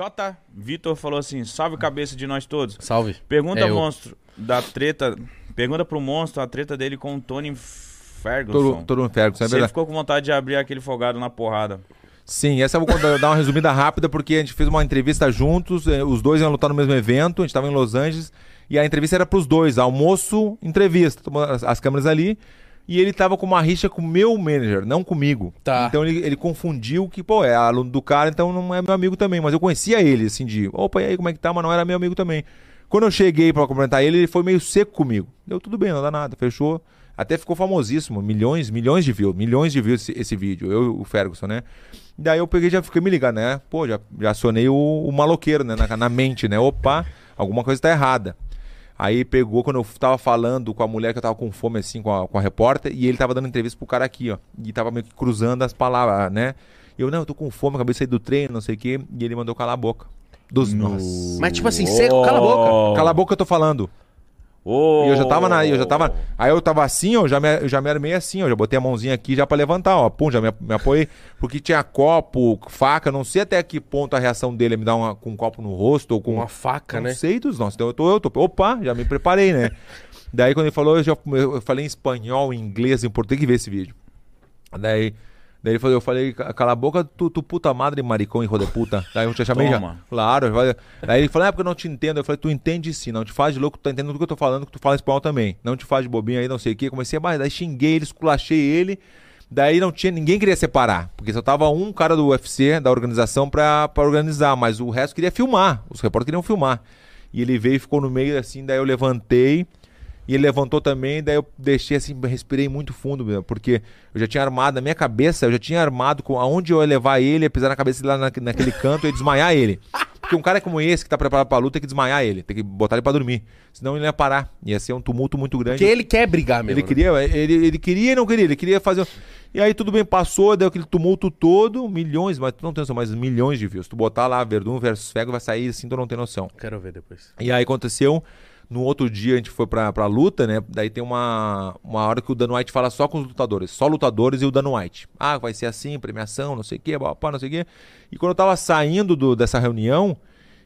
J. Vitor falou assim: salve cabeça de nós todos. Salve. Pergunta, É eu. monstro, da treta. Pergunta pro monstro a treta dele com o Tony Ferguson. Mundo Ferguson, é verdade. ficou com vontade de abrir aquele folgado na porrada. Sim, essa eu vou dar uma resumida rápida, porque a gente fez uma entrevista juntos, eh, os dois iam lutar no mesmo evento, a gente tava em Los Angeles, e a entrevista era pros dois, almoço, entrevista, as câmeras ali, e ele tava com uma rixa com o meu manager, não comigo. Tá. Então ele, ele confundiu que, pô, é aluno do cara, então não é meu amigo também, mas eu conhecia ele, assim, de, opa, e aí, como é que tá? Mas não era meu amigo também. Quando eu cheguei pra cumprimentar ele, ele foi meio seco comigo. Deu tudo bem, não dá nada, fechou. Até ficou famosíssimo, milhões, milhões de views, milhões de views esse, esse vídeo, eu e o Ferguson, né? Daí eu peguei e já fiquei me ligando, né? Pô, já, já acionei o, o maloqueiro, né? Na, na mente, né? Opa, alguma coisa tá errada. Aí pegou quando eu tava falando com a mulher que eu tava com fome, assim, com a, com a repórter, e ele tava dando entrevista pro cara aqui, ó. E tava meio que cruzando as palavras, né? E eu, não, eu tô com fome, acabei de sair do treino, não sei o quê. E ele mandou calar a boca. Dos nós. Mas tipo assim, seco, cala a boca. Cala a boca, eu tô falando. Oh. E eu já tava na. Eu já tava. Aí eu tava assim, ó, já me, eu já me armei assim, ó. Já botei a mãozinha aqui já pra levantar, ó. Pum, já me, me apoiei. Porque tinha copo, faca, não sei até que ponto a reação dele é me dar uma, com um copo no rosto ou com. Uma faca, não né? sei dos nossos. Então eu tô, eu tô. Opa, já me preparei, né? Daí quando ele falou, eu, já, eu falei em espanhol, em inglês, em português, tem que ver esse vídeo. Daí. Daí ele falou, eu falei, cala a boca, tu, tu puta madre, maricão, hijo de puta. Daí eu te chamei já. Toma. Claro. eu falei- Aí ele falou, é porque eu não te entendo. Eu falei, tu entende sim, não te faz de louco, tu tá entendendo tudo que eu tô falando, que tu fala espanhol também. Não te faz de bobinho aí, não sei o quê. Comecei a. Daí xinguei ele, esculachei ele. Daí não tinha, ninguém queria separar, porque só tava um cara do UFC, da organização, pra, pra organizar, mas o resto queria filmar, os repórteres queriam filmar. E ele veio e ficou no meio assim, daí eu levantei, e ele levantou também, daí eu deixei assim, respirei muito fundo, meu, porque eu já tinha armado na minha cabeça, eu já tinha armado com aonde eu ia levar ele, ia pisar na cabeça dele lá na- naquele canto, ia desmaiar ele. Porque um cara como esse, que tá preparado pra luta, tem que desmaiar ele, tem que botar ele pra dormir. Senão ele não ia parar. Ia ser um tumulto muito grande. Porque ele quer brigar mesmo. Ele né? queria, ele, ele queria e não queria, ele queria fazer. E aí tudo bem, passou, deu aquele tumulto todo, milhões, mas tu não tem noção, mas milhões de views. Tu botar lá Verdun versus Fego vai sair assim, tu não tem noção. Quero ver depois. E aí aconteceu, no outro dia a gente foi pra, pra luta, né? Daí tem uma, uma hora que o Dan White fala só com os lutadores, só lutadores e o Dan White. Ah, vai ser assim, premiação, não sei o quê, pá, não sei o quê. E quando eu tava saindo do- dessa reunião,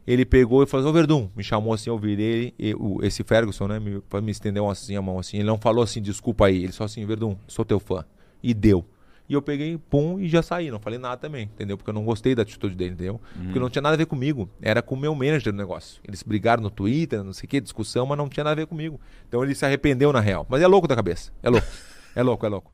ele pegou e falou, ô Verdun, me chamou assim, eu virei ele, esse Ferguson, né? Me, me estendeu assim a mão assim. Ele não falou assim, desculpa aí. Ele só assim, Verdun, sou teu fã. E deu. E eu peguei, pum, e já saí. Não falei nada também, entendeu? Porque eu não gostei da atitude dele, entendeu? Porque não tinha nada a ver comigo. Era com o meu manager do negócio. Eles brigaram no Twitter, não sei o que, discussão, mas não tinha nada a ver comigo. Então ele se arrependeu na real. Mas é louco da cabeça. É louco. É louco, é louco.